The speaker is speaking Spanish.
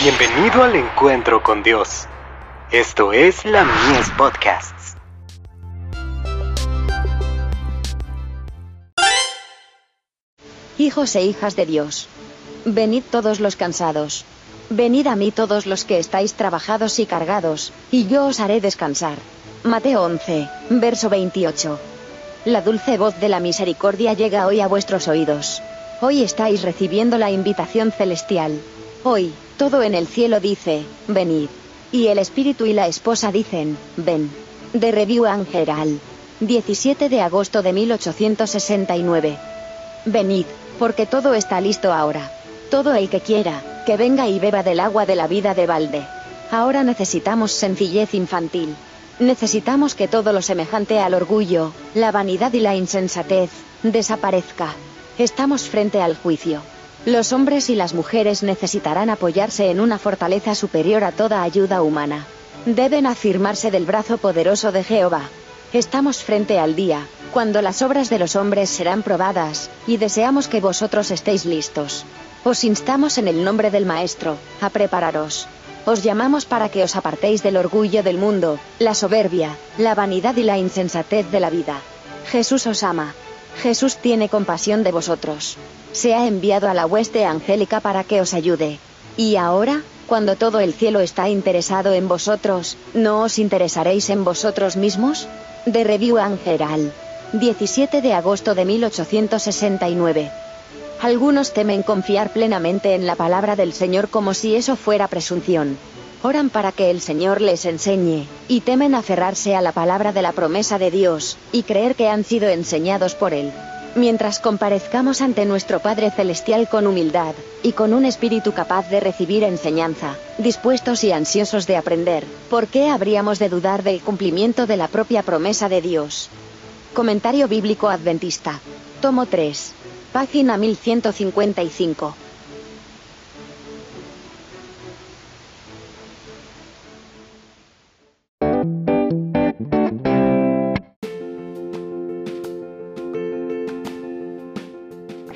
Bienvenido al encuentro con Dios. Esto es la Mies Podcasts. Hijos e hijas de Dios. Venid todos los cansados. Venid a mí todos los que estáis trabajados y cargados, y yo os haré descansar. Mateo 11, verso 28. La dulce voz de la misericordia llega hoy a vuestros oídos. Hoy estáis recibiendo la invitación celestial. Hoy, todo en el cielo dice, venid. Y el espíritu y la esposa dicen, ven. De Review Angeral. 17 de agosto de 1869. Venid, porque todo está listo ahora. Todo el que quiera, que venga y beba del agua de la vida de balde. Ahora necesitamos sencillez infantil. Necesitamos que todo lo semejante al orgullo, la vanidad y la insensatez, desaparezca. Estamos frente al juicio. Los hombres y las mujeres necesitarán apoyarse en una fortaleza superior a toda ayuda humana. Deben afirmarse del brazo poderoso de Jehová. Estamos frente al día, cuando las obras de los hombres serán probadas, y deseamos que vosotros estéis listos. Os instamos en el nombre del Maestro, a prepararos. Os llamamos para que os apartéis del orgullo del mundo, la soberbia, la vanidad y la insensatez de la vida. Jesús os ama. Jesús tiene compasión de vosotros. Se ha enviado a la hueste angélica para que os ayude. Y ahora, cuando todo el cielo está interesado en vosotros, ¿no os interesaréis en vosotros mismos? De Review Angeral. 17 de agosto de 1869. Algunos temen confiar plenamente en la palabra del Señor como si eso fuera presunción. Oran para que el Señor les enseñe, y temen aferrarse a la palabra de la promesa de Dios, y creer que han sido enseñados por Él. Mientras comparezcamos ante nuestro Padre Celestial con humildad, y con un espíritu capaz de recibir enseñanza, dispuestos y ansiosos de aprender, ¿por qué habríamos de dudar del cumplimiento de la propia promesa de Dios? Comentario Bíblico Adventista. Tomo 3. Página 1155.